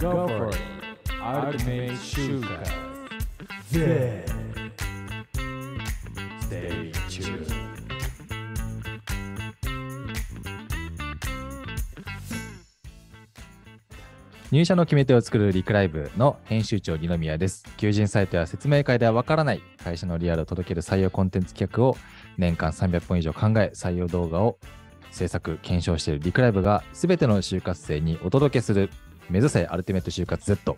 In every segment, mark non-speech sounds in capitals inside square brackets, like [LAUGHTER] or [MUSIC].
Go for it. Ultimate Shooter. Yeah. Stay tuned. 入社の決め手を作るリクライブの編集長二宮です。求人サイトや説明会ではわからない会社のリアルを届ける採用コンテンツ企画を年間300本以上考え、採用動画を制作、検証しているリクライブが全ての就活生にお届けする目指せアルティメット就活 Z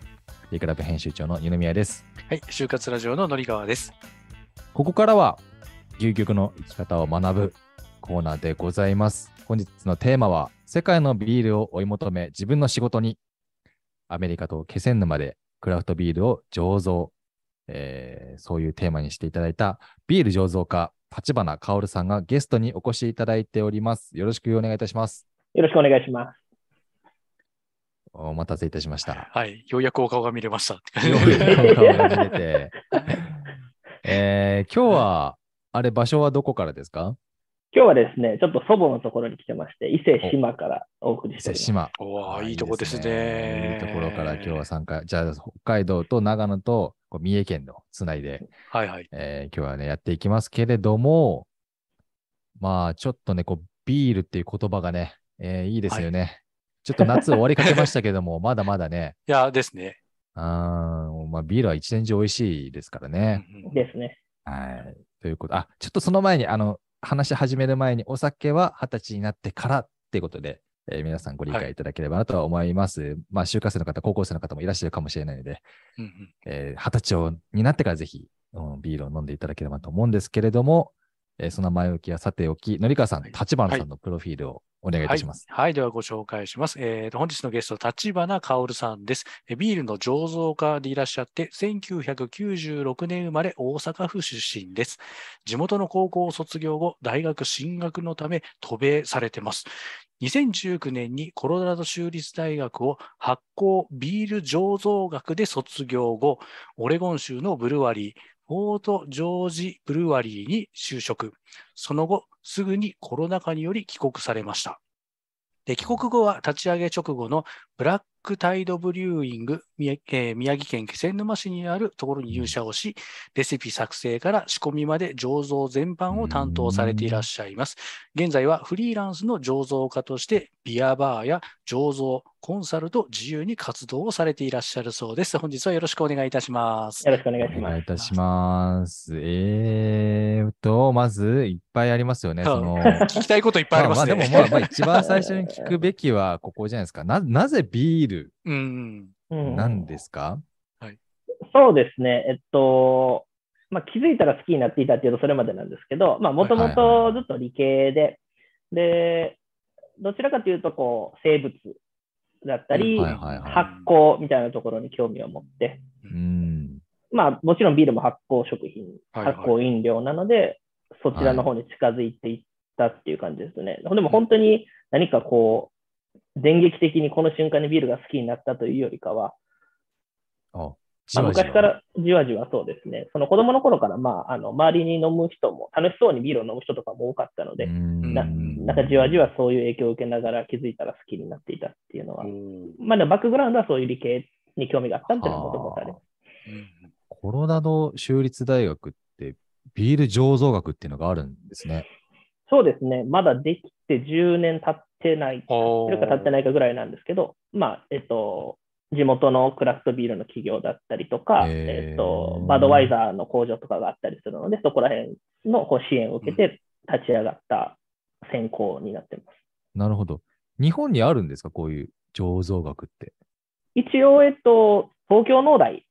リクライブ編集長の二宮です。はい、就活ラジオののりがわです。ここからは究極の生き方を学ぶコーナーでございます。本日のテーマは世界のビールを追い求め自分の仕事にアメリカと気仙沼でクラフトビールを醸造、えーそういうテーマにしていただいたビール醸造家立花薫さんがゲストにお越しいただいております。よろしくお願いいたします。よろしくお願いします。お待たせいたしました。はい、ようやくお顔が見れました。ようやくお顔が見れて [LAUGHS] えー今日は、あれ、場所はどこからですか？今日はですね、ちょっと祖母のところに来てまして、伊勢志摩からお送りしております。伊勢志摩。おーいいとこですいね。いところから今日は参加。じゃあ、北海道と長野と三重県のつないで、はいはい。えー今日はね、やっていきますけれども、まあ、ちょっとね、こう、ビールっていう言葉がね、えーいいですよね。ちょっと夏終わりかけましたけども、[LAUGHS] まだまだね、いや、ですね。あーまあ、ビールは一年中美味しいですからね。ですね。はい。ということ、あ、ちょっとその前に、あの、話し始める前に、お酒は二十歳になってからっていうことで、えー皆さんご理解いただければなとは思います。まあ、就活生の方、高校生の方もいらっしゃるかもしれないので、うんうんえー二十歳をになってからぜひ、うんビールを飲んでいただければと思うんですけれども、えーその前置きはさておき、のりかわさん、はい立花さんのプロフィールをお願いいたします。はい。はい、ではご紹介します。えーと、本日のゲスト、立花薫さんです。えビールの醸造家でいらっしゃって、1996年生まれ、大阪府出身です。地元の高校を卒業後、大学進学のため渡米されてます。2019年にコロラド州立大学を発酵ビール醸造学で卒業後、オレゴン州のブルワリー、フォート・ジョージ・ブルワリーに就職。その後、すぐにコロナ禍により帰国されました。で帰国後は立ち上げ直後のブラックタイドブリューイング宮,、えー宮城県気仙沼市にあるところに入社をし、レシピ作成から仕込みまで醸造全般を担当されていらっしゃいます。現在はフリーランスの醸造家としてビアバーや醸造、コンサルと自由に活動をされていらっしゃるそうです。本日はよろしくお願いいたします。よろしくお願いします。お願いいたします。えーと、まず、いっぱいありますよね。その、[LAUGHS] 聞きたいこといっぱいありますね。まあまあでもまあまあ一番最初に聞くべきはここじゃないですか。[LAUGHS] な、なぜビールうん。うんなんですか、そうですね。えっと、まあ、気づいたら好きになっていたっていうとそれまでなんですけど、まあ、もともとずっと理系で、で、どちらかというと、こう、生物だったり、はいはいはい発酵みたいなところに興味を持って、うん。まあ、もちろんビールも発酵食品、はいはい。発酵飲料なので、そちらの方に近づいていったっていう感じですね。でも本当に何かこう、電撃的にこの瞬間にビールが好きになったというよりかは、あ、じまあ、わじわ。昔からじわじわそうですね。その子供の頃から、まあ、あの周りに飲む人も、楽しそうにビールを飲む人とかも多かったので、うん。ななんかじわじわそういう影響を受けながら気づいたら好きになっていたっていうのは、うんまあ、バックグラウンドはそういう理系に興味があったっていうのはもともとあります。コロラド州立大学ってビール醸造学っていうのがあるんですね。そうですね。まだできて10年経ってない、お経ってるか経ってないかぐらいなんですけど、まあ、えっと、地元のクラフトビールの企業だったりとか、へーえっと、バドワイザーの工場とかがあったりするので、そこら辺のこう支援を受けて立ち上がった専攻になってます。なるほど。日本にあるんですか？こういう醸造学って。一応、えっと、東京農大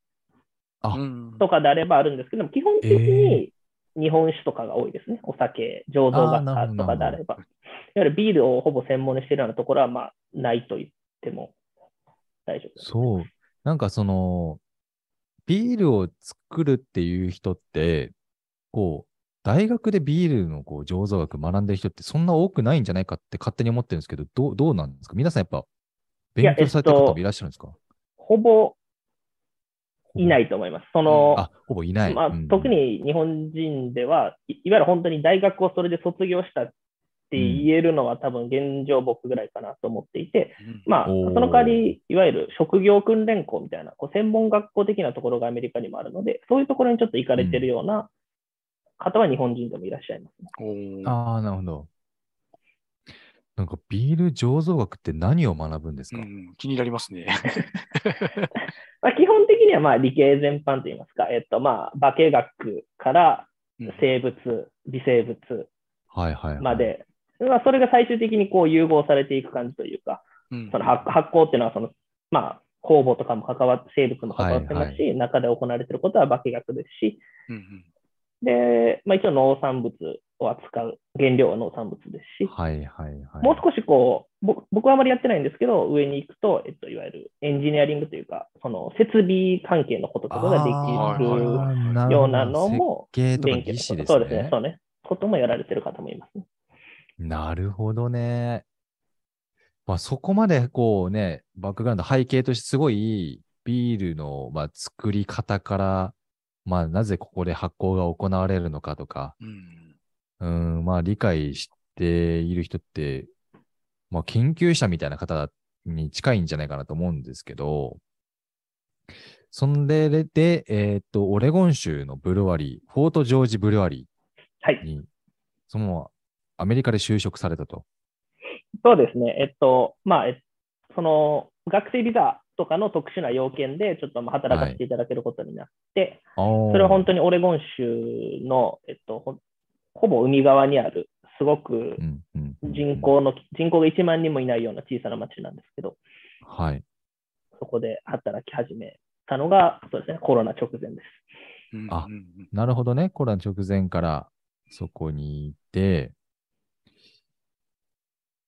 とかであればあるんですけども、基本的に日本酒とかが多いですね。お酒、醸造あーなるほど学科とかであれば。いわゆるビールをほぼ専門にしているようなところは、まあ、ないと言っても大丈夫です。そう。なんかその、ビールを作るっていう人って、こう、大学でビールのこう醸造学学んでる人ってそんな多くないんじゃないかって勝手に思ってるんですけど、どうどうなんですか？皆さんやっぱ勉強されてる方もいらっしゃるんですか、ほぼいないと思います。その、あ、ほぼいない。まあうん、特に日本人では、いいわゆる本当に大学をそれで卒業したって言えるのは多分現状僕ぐらいかなと思っていて、うんまあ、その代わり、いわゆる職業訓練校みたいな、こう専門学校的なところがアメリカにもあるので、そういうところにちょっと行かれてるような方は日本人でもいらっしゃいますね。ああ、なるほど。なんかビール醸造学って何を学ぶんですか、うん、気になりますね。[LAUGHS] [LAUGHS] まあ、基本的にはまあ理系全般といいますか、えっと、まあ化学からうん生物、微生物はいはい、はい。まで、まあ、それが最終的にこう融合されていく感じというか、うんその発発酵っていうのはその、まあ、酵母とかも関わって、生物も関わってますし、中で行われていることは化学ですし、うんうんで、まあ、一応農産物を扱う原料は農産物ですし、はいはいはい。もう少しこう、僕僕はあまりやってないんですけど、上に行くと、えっと、いわゆるエンジニアリングというか、その設備関係のこととかがであきるようなのも設計とか勉強技師ですね。そうですね、そうね。こともやられてる方もいますね。なるほどね。まあ、そこまでこうね、バックグラウンド背景としてすごいビールの、まあ、作り方から、まあ、なぜここで発酵が行われるのかとか、うんうん、まあ、理解している人って、まあ、研究者みたいな方に近いんじゃないかなと思うんですけど、そんで、で、えーっと、オレゴン州のブルワリー、フォートジョージブルワリはいー。に、そのままアメリカで就職されたと。そうですね。えっと、まあ、えその、学生ビザとかの特殊な要件で、ちょっとまあ働かせていただけることになって、そそれは本当にオレゴン州の、えっと、ほほぼ海側にある、すごく人口の、人口が1万人もいないような小さな町なんですけど、はい。そこで働き始めたのが、そうですね、コロナ直前です。うんあなるほどね。コロナ直前からそこにいて、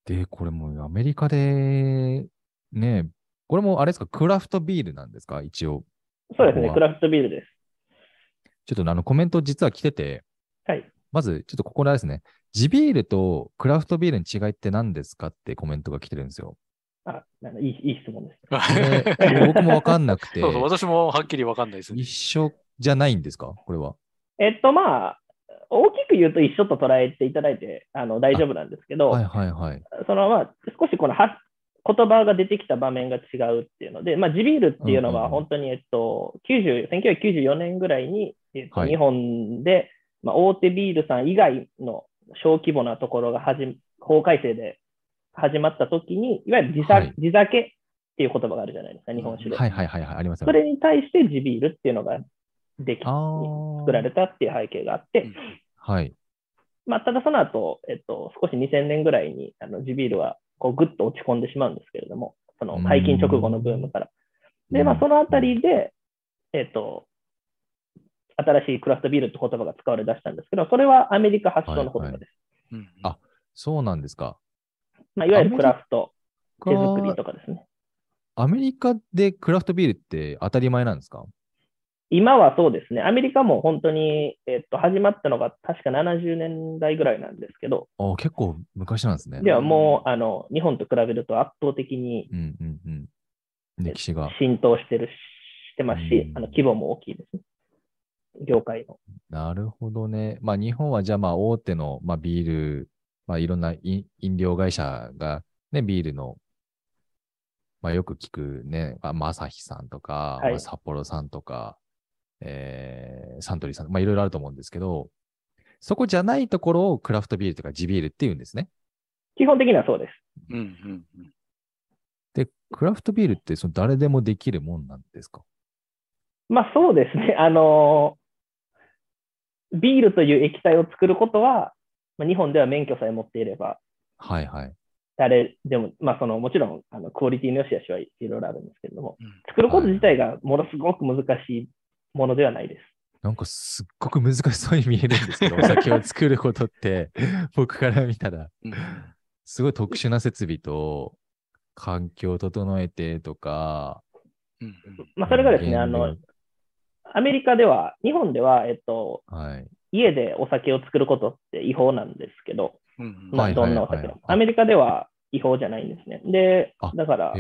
で、これもうアメリカで、ね、これもあれですか、クラフトビールなんですか？一応。そうですね、ここはクラフトビールです。ちょっとあのコメント実は来てて、はい。まずちょっとここであれですね、地ビールとクラフトビールの違いって何ですかってコメントが来てるんですよ。あ、なんかいいいい質問です。これ [LAUGHS] 僕もわかんなくて、そうそう、私もはっきりわかんないですね一。緒じゃないんですか？これは。えっと、まあ、大きく言うと一緒と捉えていただいてあの大丈夫なんですけど、はいはいはい。そのまあ少しこのは言葉が出てきた場面が違うっていうので、まあ、地ビールっていうのは本当に、えっと、90 1994年ぐらいに、えっとはい日本で、まあ、大手ビールさん以外の小規模なところが始法改正で始まった時に、いわゆる地酒,、はい地酒っていう言葉があるじゃないですか、日本酒で。はいはいはいはい。ありますよそね。れに対して地ビールっていうのができ作られたっていう背景があって、うんはい。まあ、ただその後、えっと、少し2000年ぐらいにあの地ビールはこうぐっと落ち込んでしまうんですけれども、その解禁直後のブームから。で、まあ、そのあたりで、えっと、新しいクラフトビールって言葉が使われ出したんですけど、それはアメリカ発祥の言葉です。うんうんあそうなんですか。まあ、いわゆるクラフト、手作りかとかですね。アメリカでクラフトビールって当たり前なんですか？今はそうですね、アメリカも本当に、えっと、始まったのが確か70年代ぐらいなんですけど、あ結構昔なんですね。ではもうあの日本と比べると圧倒的にうんうんうん。歴史が。浸透してるししてますし、うんあの規模も大きいですね。業界の。なるほどね。まあ日本はじゃあまあ大手の、まあ、ビール、まあいろんな飲飲料会社がね、ビールの、まあよく聞くね、まあ、まさひさんとか、はいまあ札幌さんとか、えーサントリーさん、まあいろいろあると思うんですけど、そこじゃないところをクラフトビールとか地ビールっていうんですね。基本的にはそうです。うんうんうんで、クラフトビールってその誰でもできるもんなんですか？まあそうですね。あのビールという液体を作ることは、まあ、日本では免許さえ持っていれば、はいはい。誰でも、まあそのもちろんあのクオリティの良し悪しはいろいろあるんですけれども、うん作ること自体がものすごく難しいものではないです。なんかすっごく難しそうに見えるんですけど、[LAUGHS] お酒を作ることって、[LAUGHS] 僕から見たら、うんすごい特殊な設備と、環境を整えてとか、まあそれがですね、あの、アメリカでは、日本では、えっと、はい。家でお酒を作ることって違法なんですけど、うんうんまあ、はいどんなお酒。アメリカでは違法じゃないんですね。であ、だから。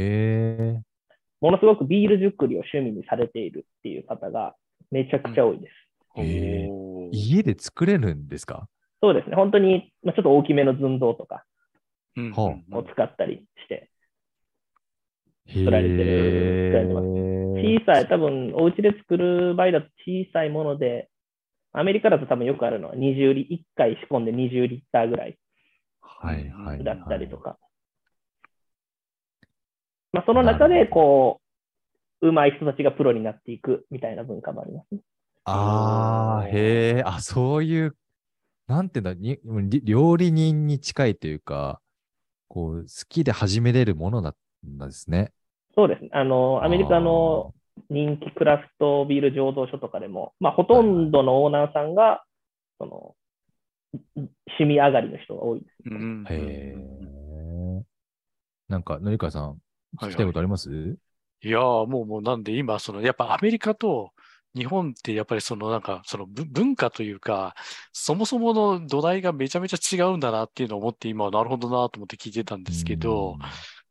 ものすごくビール作りを趣味にされているっていう方がめちゃくちゃ多いです。へーおー家で作れるんですか？そうですね。本当に、まあ、ちょっと大きめの寸胴とかを使ったりして、作られてる作られてます小さい、多分お家で作る場合だと小さいもので、アメリカだと多分よくあるのは20リ、1回仕込んで20リッターぐらいはいはいはい。だったりとか。まあ、その中で、こう、上手い人たちがプロになっていくみたいな文化もありますね。ああ、へえ、あ、そういう、なんていうんだ、にり料理人に近いというか、こう、好きで始めれるものだったんですね。そうですね。あの、アメリカの人気クラフトビール醸造所とかでも、まあ、ほとんどのオーナーさんが、その、趣味上がりの人が多いです。うんうん。へえ。なんか、のりかさん、聞きたいことあります、いやーもう、もうなんで今、その、やっぱアメリカと日本ってやっぱりそのなんか、そのぶ文化というか、そもそもの土台がめちゃめちゃ違うんだなっていうのを思って今はなるほどなと思って聞いてたんですけど、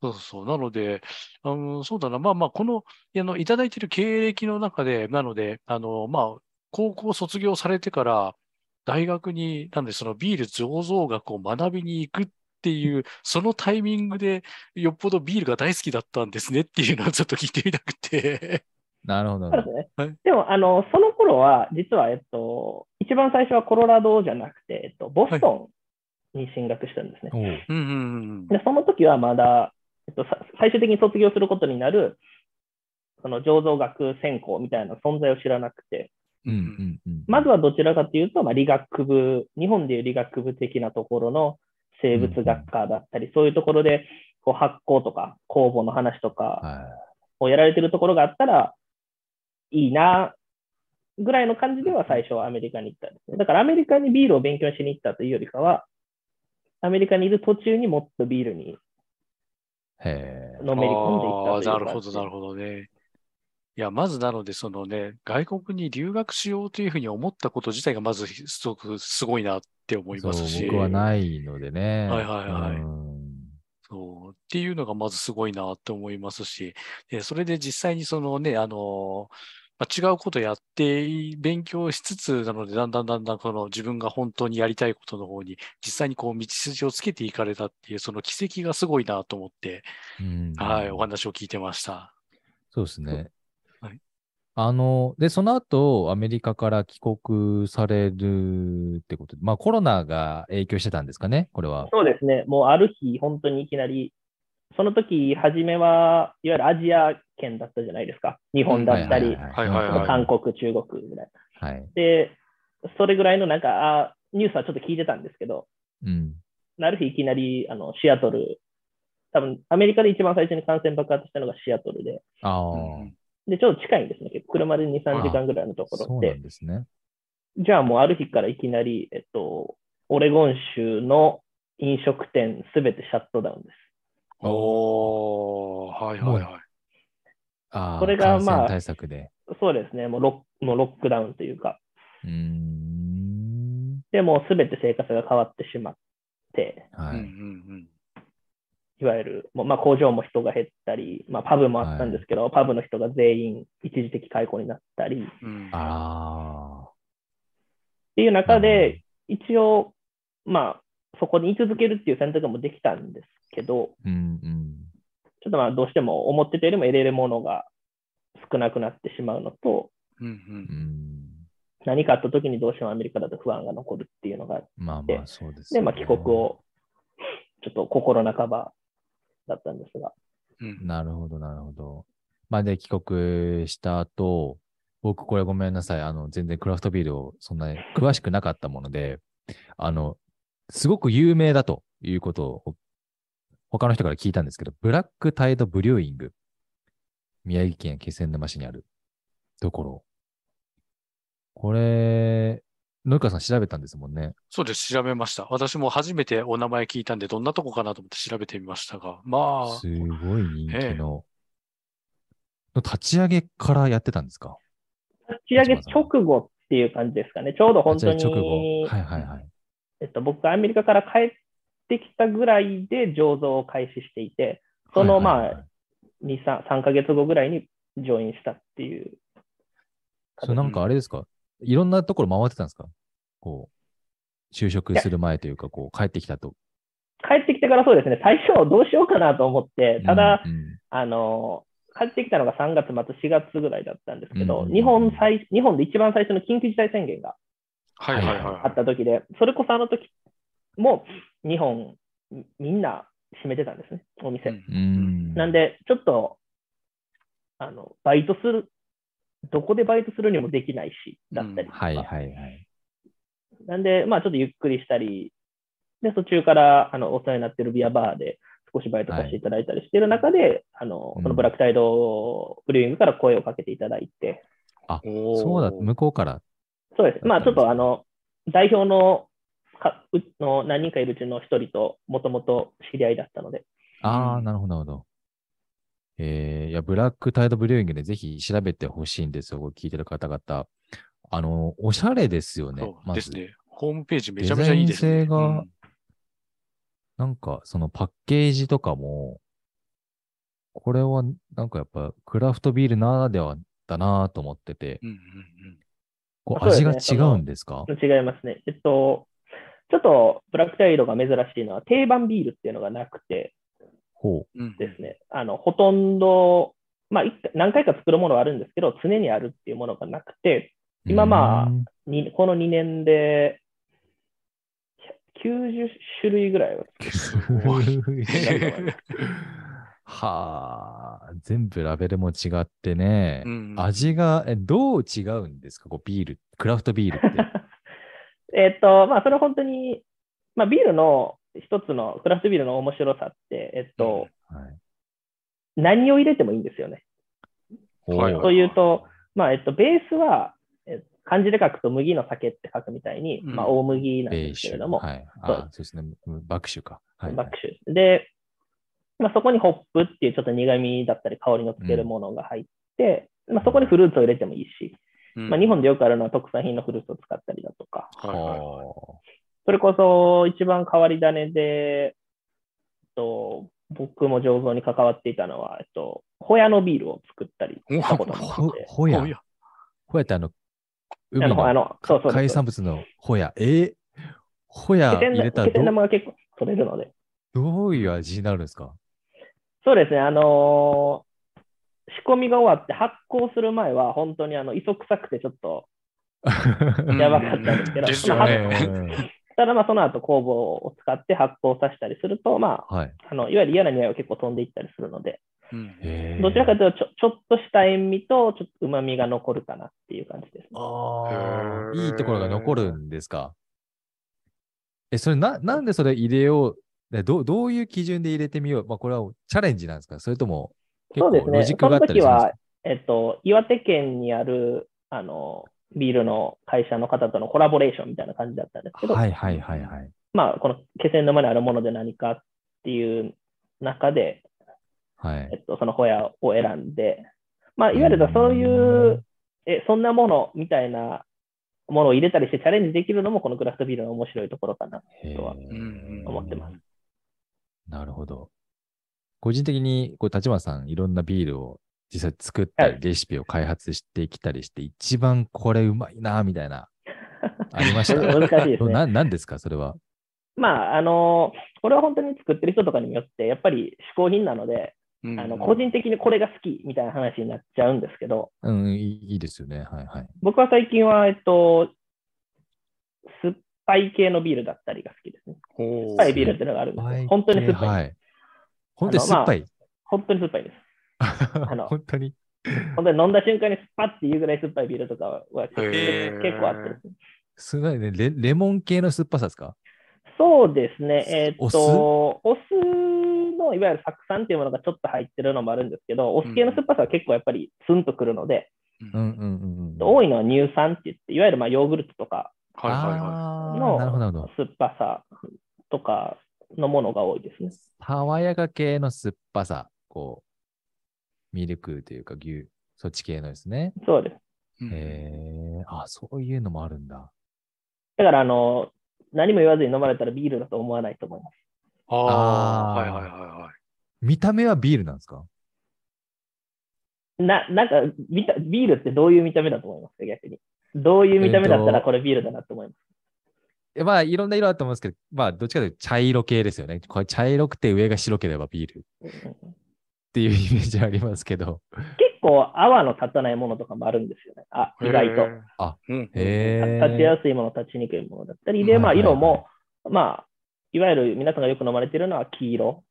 そうそう。なので、あの、そうだな。まあまあ、この、あの、いただいている経歴の中で、なので、あの、まあ、高校卒業されてから、大学に、なんで、そのビール醸造学を学びに行くっていう、そのタイミングで、よっぽどビールが大好きだったんですねっていうのをちょっと聞いてみたくて。[LAUGHS] なるほど。ね。はいでも、あの、その頃は、実は、えっと、一番最初はコロラドじゃなくて、えっと、ボストンに進学したんですね。おううんうんうん。で、その時はまだ、えっと、さ最終的に卒業することになる、その醸造学専攻みたいな存在を知らなくて、うんうんうん。まずはどちらかというと、まあ、理学部、日本でいう理学部的なところの生物学科だったり、そういうところでこう発酵とか酵母の話とかはをやられてるところがあったらいいな、ぐらいの感じでは最初はアメリカに行ったんですね。だからアメリカにビールを勉強しに行ったというよりかは、アメリカにいる途中にもっとビールにい。のめり込んでいったというなるほど、なるほどね。いや、まずなので、そのね、外国に留学しようというふうに思ったこと自体がまずすごくすごいなって思いますし。僕はないのでね。はいはいはいうんそう。っていうのがまずすごいなって思いますし、でそれで実際にそのね、あの、まあ、違うことやって勉強しつつなので、だんだんだんだんこの自分が本当にやりたいことの方に実際にこう道筋をつけていかれたっていうその奇跡がすごいなと思って、うんはい、お話を聞いてました。そうですね。はいあの、で、その後、アメリカから帰国されるってことで、まあコロナが影響してたんですかね、これは。そうですね。もうある日、本当にいきなり、その時、初めは、いわゆるアジア圏だったじゃないですか。日本だったり、韓国、中国ぐらい。はい。で、それぐらいのなんか、あニュースはちょっと聞いてたんですけど、うん。ある日いきなりあのシアトル、多分アメリカで一番最初に感染爆発したのがシアトルで、ああ、うんで、ちょっと近いんですね。結構車で2、3時間ぐらいのところでそうなん。ですね。じゃあもうある日からいきなり、えっと、オレゴン州の飲食店すべてシャットダウンです。おー、はいはいはい。これがまあ感染対策で。そうですね。もうロッもうロックダウンというか、うーん。でもうすべて生活が変わってしまって、はい。うんうんいわゆる、もうまあ、工場も人が減ったり、まあ、パブもあったんですけど、パブの人が全員一時的解雇になったりっうんうん。あていう中で、一応、まあ、そこに居続けるっていう選択もできたんですけど、あ、うんうん。ちょっとまあどうしても思ってたよりも得れるものが少なくなってしまうのと、うんううんん。何かあった時にどうしてもアメリカだと不安が残るっていうのがあって、まあまあ、そうです、で、まあ、帰国。をちょっと心半ばだったんですが、うんなるほど、なるほど。まあで、帰国した後、僕これごめんなさい。あの、全然クラフトビールをそんなに詳しくなかったもので、あの、すごく有名だということを他の人から聞いたんですけど、ブラックタイドブリューイング。宮城県気仙沼市にあるところ。これ、野川さん調べたんですもんね。そうです、調べました。私も初めてお名前聞いたんで、どんなとこかなと思って調べてみましたが、まあ、すごい人気の。の立ち上げからやってたんですか？立ち上げ直後っていう感じですかね。ちょうど本当立ち上げ直後。に、はいはいはい。えっと、僕がアメリカから帰ってきたぐらいで醸造を開始していて、そのまあはい。はいはい、2、3、3ヶ月後ぐらいにジョインしたっていう。それなんかあれですか？いろんなところ回ってたんですか？こう、就職する前というか、こう、帰ってきたと。帰ってきてからそうですね、最初どうしようかなと思って、ただ、うん。うんあの、帰ってきたのが3月末、4月ぐらいだったんですけど、うん日本最、日本で一番最初の緊急事態宣言がはいはいあはった時で、それこそあの時も日本、みみんな閉めてたんですね、おい。店。うんなんで、ちょっと、あの、バイトする、どこでバイトするにもできないし、だったりとか。はいはいはい。なんで、まあちょっとゆっくりしたり、で、途中から、あの、お世話になってるビアバーで少しバイトさせていただいたりしてる中で、あの、うんこのブラックタイドブリューイングから声をかけていただいて、おーそうだ、向こうから。そうです。まあちょっとあの、代表のかうの何人かいるうちの一人ともともと知り合いだったので、ああ、うんなるほど、なるほど。えー、いや、ブラックタイドブリューイングでぜひ調べてほしいんですよ、聞いてる方々。あの、おしゃれですよねそ。うまず、ですね。ホームページめちゃめちゃいいですね。デザイン性がうんなんか、そのパッケージとかも、これは、なんかやっぱ、クラフトビールならではだなと思ってて、うんうんこう味が違ねうんですか？違いますね。えっと、ちょっとブラックタイドが珍しいのは定番ビールっていうのがなくて。ですね、あの、ほとんど、まあ、何回か作るものはあるんですけど、常にあるっていうものがなくて、う。今まあにこの2年で90種類ぐらいはすごい。はあ、全部ラベルも違ってね、うん味がえどう違うんですか？こうビール、クラフトビールって。えっと、まあ、それは本当に、まあ、ビールの一つの、クラフトビールの面白さって、えっと、はい何を入れてもいいんですよね。はいはいというと、まあ、えっと、ベースは、え漢字で書くと麦の酒って書くみたいに、うんまあ、大麦なんベですけれども。はい。そうあそうですね。爆酒か。はい。バックシュ。で、まあ、そこにホップっていうちょっと苦味だったり香りのつけるものが入って、まあ、そこにフルーツを入れてもいいし、うんまあ、日本でよくあるのは特産品のフルーツを使ったりだとか、はいはいはいほそれこそ一番変わり種で、えっと、僕も醸造に関わっていたのは、えっと、ホヤのビールを作ったりしたこともあほって、ほやお。やほやってあの、海あの、あのの、そうそうそう。海産物のほや。えー、ほや気仙入れたら結構取れるので。どういう味になるんですか？そうですね、あのー仕込みが終わって発酵する前は、本当にあの磯臭くてちょっとやばかったんですけど、ですよまあねただまあその後酵母を使って発酵させたりすると、まあ、はい。あのいわゆる嫌な匂いは結構飛んでいったりするので、うん。どちらかというとちょちょっとした塩味とちょっと旨味が残るかなっていう感じですね。あへあ、ー。いいところが残るんですか？え、それな、なんでそれ入れようでどうどういう基準で入れてみよう？まあ、これはチャレンジなんですか？それとも、そうですね。その時は、えっと、岩手県にある、あの、ビールの会社の方とのコラボレーションみたいな感じだったんですけど、はいはいはいはい。まあ、この気仙沼にあるもので何かっていう中で、はい。えっと、そのホヤを選んで、まあ、いわゆるそういう、え、そんなものみたいなものを入れたりしてチャレンジできるのも、このクラフトビールの面白いところかな。とは思ってますなるほど。個人的に、こう、立花さん、いろんなビールを実際作ったり、はいレシピを開発してきたりして、一番これうまいな、みたいな、[LAUGHS] ありました？難しいですね。ななんですか、それは？まあ、あの、これは本当に作ってる人とかによって、やっぱり嗜好品なので、うんあの個人的にこれが好きみたいな話になっちゃうんですけど、うん、いいいいですよね。はいはい。僕は最近は、えっと、酸っぱい系のビールだったりが好きですね。酸っぱいビールっていうのがあるんですよ。本当に酸っぱい。はい。本当に酸っぱい？本当に酸っぱいです。[LAUGHS] の本当に？本当に飲んだ瞬間にスパッていうぐらい酸っぱいビールとかは結構へー結構あってですごいねレ。レモン系の酸っぱさですか？そうですね。えーっお酢と、お酢のいわゆる酢酸っていうものがちょっと入ってるのもあるんですけど、お酢系の酸っぱさは結構やっぱりツンとくるので、うんうんうんうん。多いのは乳酸って言って、いわゆるまあヨーグルトとかはいはいはあーの。酸っぱさとかのものが多いですね。爽やか系の酸っぱさ。こう、ミルクというか牛、そっち系のですね。そうです。い。うんへえ、あ、そういうのもあるんだ。だから、あの、何も言わずに飲まれたらビールだと思わないと思います。ああ、はいはいはいはい。見た目はビールなんですか？な、なんか見た、ビールってどういう見た目だと思いますか、逆に。どういう見た目だったらこれビールだなと思います。えまあ、いろんな色あると思うんですけど、まあ、どっちかというと茶色系ですよね。これ茶色くて上が白ければビールっうんていうイメージありますけど。結構泡の立たないものとかもあるんですよね。あ、意外と。あ、うん。へ立ちえ。やすいもの、立ちにくいものだったり、で、まあ、色も、まあ、いわゆる皆さんがよく飲まれているのは黄色っ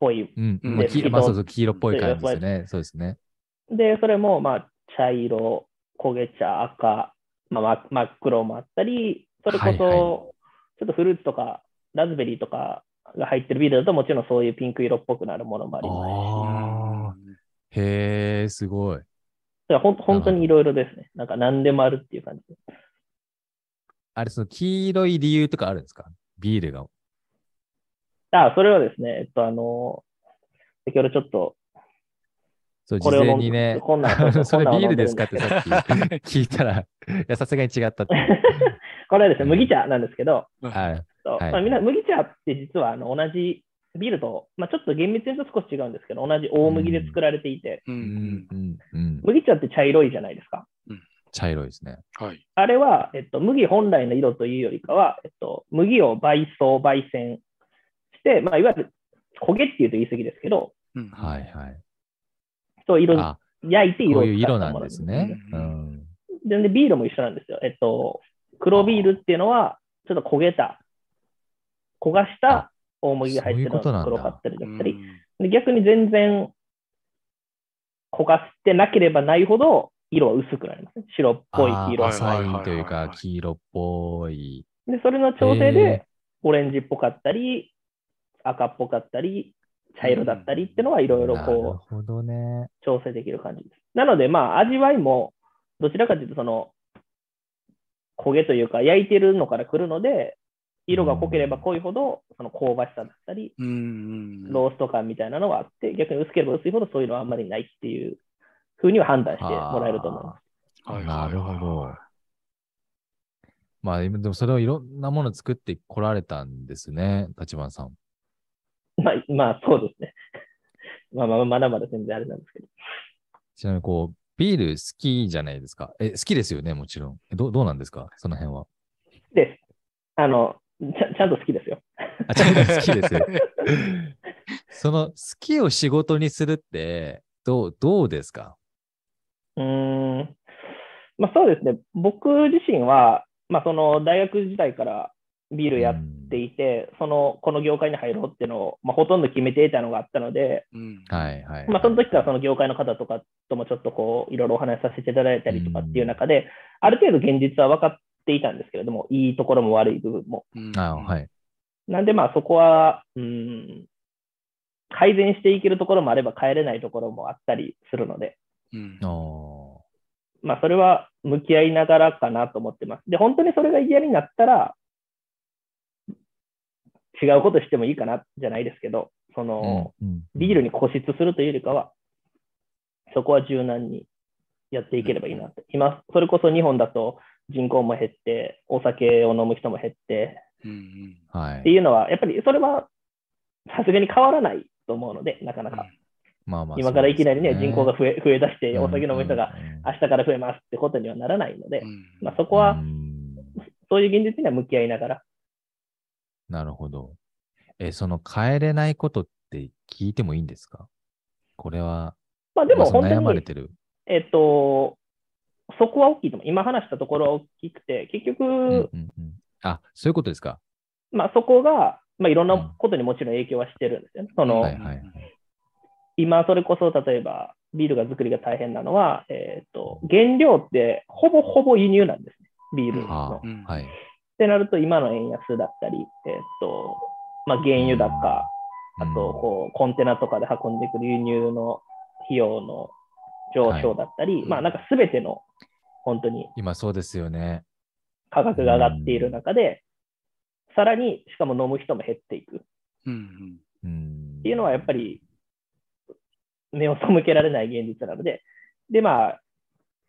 ぽい。うん。うんまあ、きでまあ、そうそう、黄色っぽい感じですね。そうですね。で、それも、まあ、茶色、焦げ茶、赤、まあ、ま真っ黒もあったり、それこそ、はいはいちょっとフルーツとか、ラズベリーとかが入ってるビールだと、もちろんそういうピンク色っぽくなるものもありますし、ああ。へえ、すごい。だからほん本当にいろいろですね。なんか何でもあるっていう感じ。あれ、その黄色い理由とかあるんですか？ビールが。あ、それはですね、えっと、あの、先ほどちょっと、そう、事これを前にね、こんなん [LAUGHS] それビールですか？ってさっき聞いたら、いや、さすがに違ったって。[LAUGHS] これはですね、麦茶なんですけど、はい。そうはいまあ、みんな麦茶って実はあの同じビールと、まあ、ちょっと厳密に言うと少し違うんですけど、同じ大麦で作られていて、う。うんん、うん、うん。麦茶って茶色いじゃないですか。茶色いですね。はい。あれは、えっと、麦本来の色というよりかは、えっと、麦を焙煎、焙煎して、まあ、いわゆる焦げっていうと言い過ぎですけど、うんはい、はい。そう色あ、焼いて色をこういう色使ったものなんですね。ううんん。でで、ビールも一緒なんですよ。えっと、黒ビールっていうのは、ちょっと焦げた、焦がした大麦が入ってるのが黒かったりだったり、うんで逆に全然焦がしてなければないほど色は薄くなりますね。白っぽいあー色。浅いというか、い黄色っぽい。で、それの調整でオレンジっぽかったり、赤っぽかったり、茶色だったりっていうのはいろいろなるこうほどね。調整できる感じです。なので、まあ味わいもどちらかというとその焦げというか焼いてるのから来るので、色が濃ければ濃いほどその香ばしさだったり、うんうん。ロースト感みたいなのがあって、逆に薄ければ薄いほどそういうのはあんまりないっていうふうには判断してもらえると思います。はいはいはいなるほど。まあ、でもそれをいろんなもの作ってこられたんですね、立花さん。まあ、まあ、そうですね。[LAUGHS] まあまあ、まだまだ全然あれなんですけど。ちなみに、こう、ビール好きじゃないですか。え、好きですよね、もちろん。えどどうなんですか？その辺は。で、あの、ちゃちゃんと好きですよ。あ、ちゃんと好きですよ。[LAUGHS] [LAUGHS] その好きを仕事にするって、どう、どうですか？うーん。まあそうですね。僕自身は、まあその大学時代からビールやっていて、その、この業界に入ろうっていうのを、まあほとんど決めていたのがあったので、うんはいはい。まあその時からその業界の方とかともちょっとこう、いろいろお話しさせていただいたりとかっていう中で、ある程度現実は分かっていたんですけれども、いいところも悪い部分も。うんあはい。なんでまあそこは、うん、改善していけるところもあれば変えれないところもあったりするので、うんおまあそれは向き合いながらかなと思ってます。で、本当にそれが嫌になったら、違うことしてもいいかなじゃないですけど、そーの、うんうん。ビールに固執するというよりかは、そこは柔軟にやっていければいいなって。今、それこそ日本だと人口も減って、お酒を飲む人も減って、うんうん。はい。っていうのは、やっぱりそれはさすがに変わらないと思うので、なかなか。まあまあ今からいきなりね、人口が増え増え出して、お酒飲む人が明日から増えますってことにはならないのでう、ん。まあ、そこはう、ん。そういう現実には向き合いながら、なるほど。え、その変えれないことって聞いてもいいんですか？これは、まあでも本当に、悩まれてる。えっと、そこは大きいと思う。今話したところは大きくて、結局、うんうんうんあ、そういうことですか？まあそこが、まあいろんなことにもちろん影響はしてるんですよね。その、はいはいはい。今それこそ例えばビールが作りが大変なのは、えっと、原料ってほぼほぼ輸入なんですね。ビールの。はうんあ、はい。ってなると、今の円安だったり、えっと、まあ原油高、あと、こう、コンテナとかで運んでくる輸入の費用の上昇だったり、いまあなんかすべての本当に今そうですよね。価格が上がっている中で、さらにしかも飲む人も減っていくっうんうん。ていうのはやっぱり目を背けられない現実なので、でまあ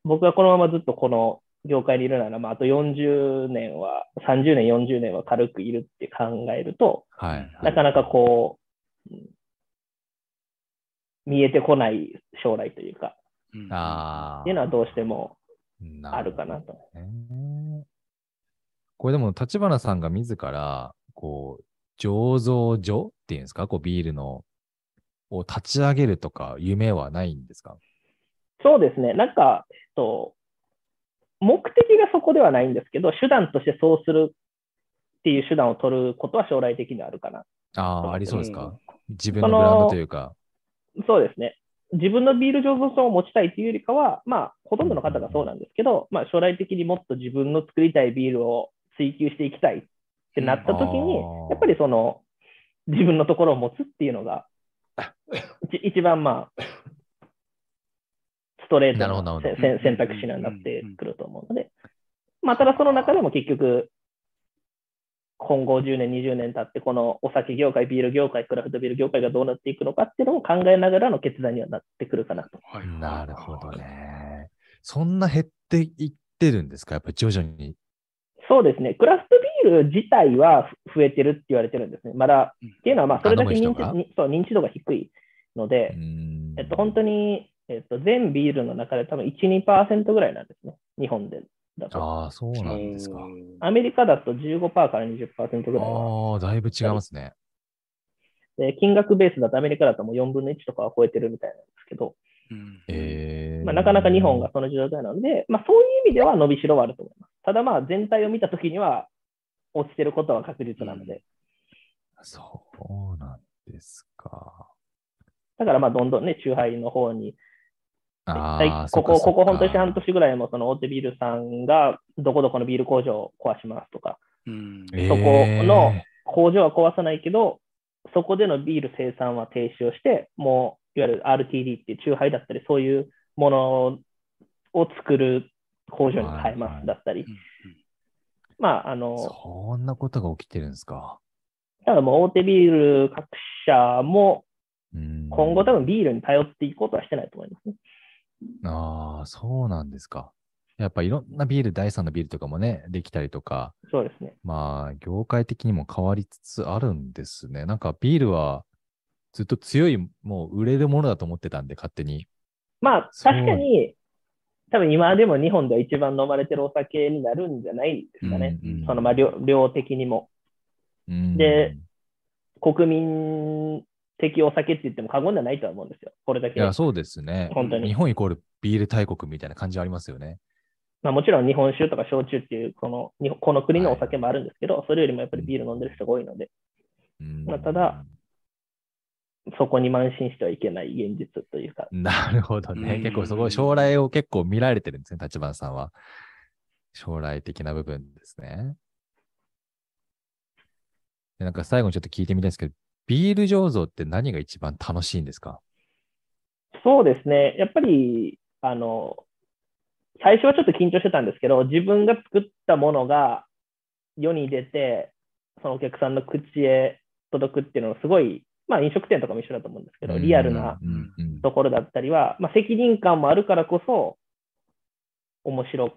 僕がこのままずっとこの業界にいるなら、まあ、あと40年は、30年、40年は軽くいるって考えると、はい、はい。なかなかこう、うん見えてこない将来というか、うんああ。っていうのはどうしてもなあるかなと。るほどねこれでも、立花さんが自ら、こう、醸造所っていうんですか、こう、ビールの、を立ち上げるとか、夢はないんですか？そうですね。なんか、えっと、目的がそこではないんですけど、手段としてそうするっていう手段を取ることは将来的にあるかな。ああ、ありそうですうか自分のブランドというか。そうですね。自分のビール醸造所を持ちたいというよりかは、まあ、ほとんどの方がそうなんですけど、まあ、将来的にもっと自分の作りたいビールを追求していきたいってなった時に、うんやっぱりその、自分のところを持つっていうのが、一 [LAUGHS] 一番まあ、ストレートなるほどななるほどせ選択肢になってくると思うので、まあ、ただその中でも結局、今後10年、20年経って、このお酒業界、ビール業界、クラフトビール業界がどうなっていくのかっていうのも考えながらの決断にはなってくるかなと。はいなるほど。ね。そんな減っていってるんですか？やっぱり徐々に。そうですね、クラフトビール自体は増えてるって言われてるんですね。まだ、うんっていうのは、まあ、それだけ認知にそう認知度が低いので、うんえっと、本当に、えっと、全ビールの中で多分1、2%ぐらいなんですね、日本でだと。ああ、そうなんですか。アメリカだと15%から20%ぐらいはああ、だいぶ違いますね。で、金額ベースだとアメリカだともう4分の1とかは超えてるみたいなんですけど、うんええまあ、なかなか日本がその状態なので、まあ、そういう意味では伸びしろはあると思います。ただまあ全体を見たときには落ちてることは確実なので、そうなんですか。だからまあどんどんね、酎ハイの方に、最ああ、ここ、ここ本当に半と年ぐらいもその大手ビールさんがどこどこのビール工場を壊しますとか、うん。ええそこの工場は壊さないけど、そこでのビール生産は停止をして、もういわゆる RTD っていう酎ハイだったり、そういうものを作る工場に変えますだったり、まあ、あの、そんなことが起きてるんですか？ただもう大手ビール各社もうん。今後多分ビールに頼っていくことはしてないと思いますね。ああ、そうなんですか。やっぱいろんなビール、第三のビールとかもね、できたりとか、そうですね。まあ、業界的にも変わりつつあるんですね。なんかビールはずっと強い、もう売れるものだと思ってたんで、勝手に。まあ、確かに、多分今でも日本では一番飲まれてるお酒になるんじゃないですかね。うんうんそのまあ量量的にも。うんで国民的お酒って言っても過言ではないとは思うんですよ。これだけ。いや、そうですね。本当に日本イコールビール大国みたいな感じはありますよね。まあ、もちろん日本酒とか焼酎っていうこの日本この国のお酒もあるんですけど、それよりもやっぱりビール飲んでる人が多いので、うんまあただ、そこに慢心してはいけない現実というか、なるほどね。うん結構そこ、将来を結構見られてるんですね、立花さんは。将来的な部分ですね。でなんか最後にちょっと聞いてみたいんですけど、ビール醸造って何が一番楽しいんですか？そうですね、やっぱり、あの、最初はちょっと緊張してたんですけど、自分が作ったものが世に出て、そのお客さんの口へ届くっていうのはすごい、まあ飲食店とかも一緒だと思うんですけど、リアルなところだったりは、まあ責任感もあるからこそ、面白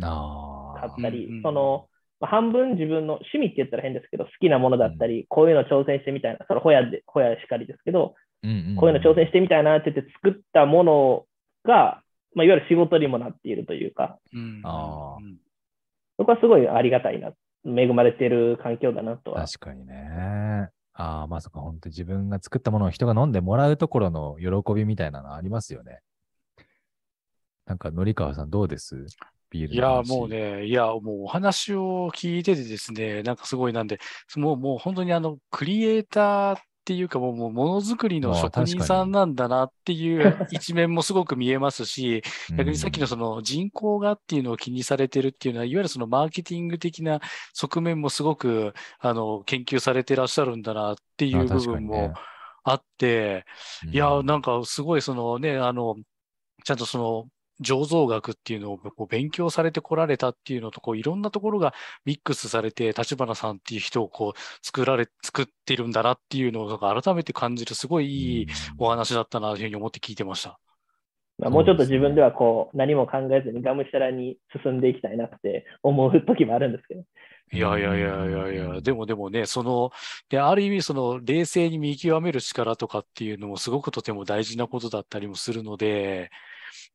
あかったり、うんうんその、まあ、半分自分の趣味って言ったら変ですけど、好きなものだったり、こういうの挑戦してみたいな、それホヤで、ホヤしかりですけど、ーうんうんこういうの挑戦してみたいなって言って作ったものが、まあ、いわゆる仕事にもなっているというか、うんあそこはすごいありがたいな、恵まれている環境だなとは。確かにね。ああ、まさか本当自分が作ったものを人が飲んでもらうところの喜びみたいなのありますよね。なんか、のりかわさんどうです？ビールいや、もう。ね、いや、もうお話を聞いててですね、なんかすごいなんで、もう、もう本当にあの、クリエイターっていうか、もう、ものづくりのまあ職人さんなんだなっていう [LAUGHS] 一面もすごく見えますし、逆にさっきのうんその人口がっていうのを気にされてるっていうのは、いわゆるそのマーケティング的な側面もすごく、あの、研究されてらっしゃるんだなっていう部分もあって、いや、うんなんかすごいそのね、あの、ちゃんとその、醸造学っていうのをこう勉強されてこられたっていうのと、こういろんなところがミックスされて、立花さんっていう人をこう作られ、作ってるんだなっていうのを改めて感じる、すごいいいお話だったなというふうに思って聞いてました。まあ、もうちょっと自分ではこう、何も考えずにがむしゃらに進んでいきたいなって思う時もあるんですけど。いやいやいやいやいや、でもでもね、その、で、ある意味その冷静に見極める力とかっていうのもすごくとても大事なことだったりもするので、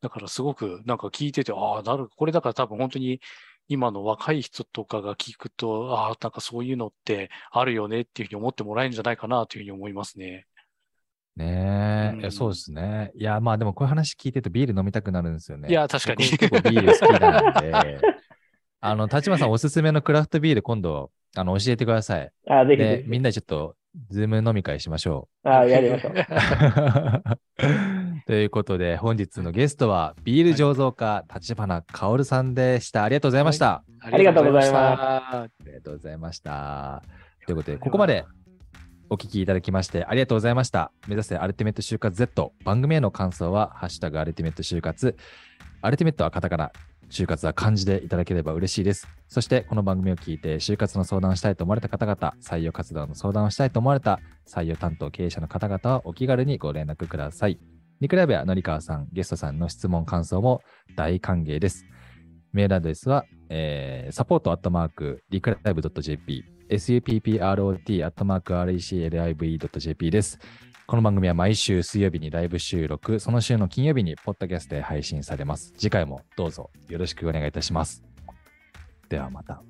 だからすごくなんか聞いてて、ああ、なる、これだから多分本当に今の若い人とかが聞くと、ああ、なんかそういうのってあるよねっていうふうに思ってもらえるんじゃないかなというふうに思いますね。ねえ、うんそうですね。いや、まあでもこういう話聞いてるとビール飲みたくなるんですよね。いや確かに僕結構ビール好きなんで、[LAUGHS] あの、立花さんおすすめのクラフトビール今度、あの、教えてください。あぜひぜで、ひ。みんなでちょっと、ズーム飲み会しましょあやりましょう。[LAUGHS] う。ということで、本日のゲストは、ビール醸造家、立花薫さんでした。ありがとうございました。ありがとうございますあありがとうございました。ということで、ここまでお聞きいただきましてありがとうございました。目指せアルティメット就活 Z。番組への感想は、ハッシュタグアルティメット就活。アルティメットはカタカナ、就活は漢字でいただければ嬉しいです。そして、この番組を聞いて、就活の相談をしたいと思われた方々、採用活動の相談をしたいと思われた採用担当経営者の方々はお気軽にご連絡ください。ニクライブやのりかわさん、ゲストさんの質問、感想も大歓迎です。メールアドレスは、えー、サポートアットマーク、リクライブ .jp、supprot アットマーク reclive.jp です。この番組は毎週水曜日にライブ収録、その週の金曜日にポッドキャストで配信されます。次回もどうぞよろしくお願いいたします。ではまた。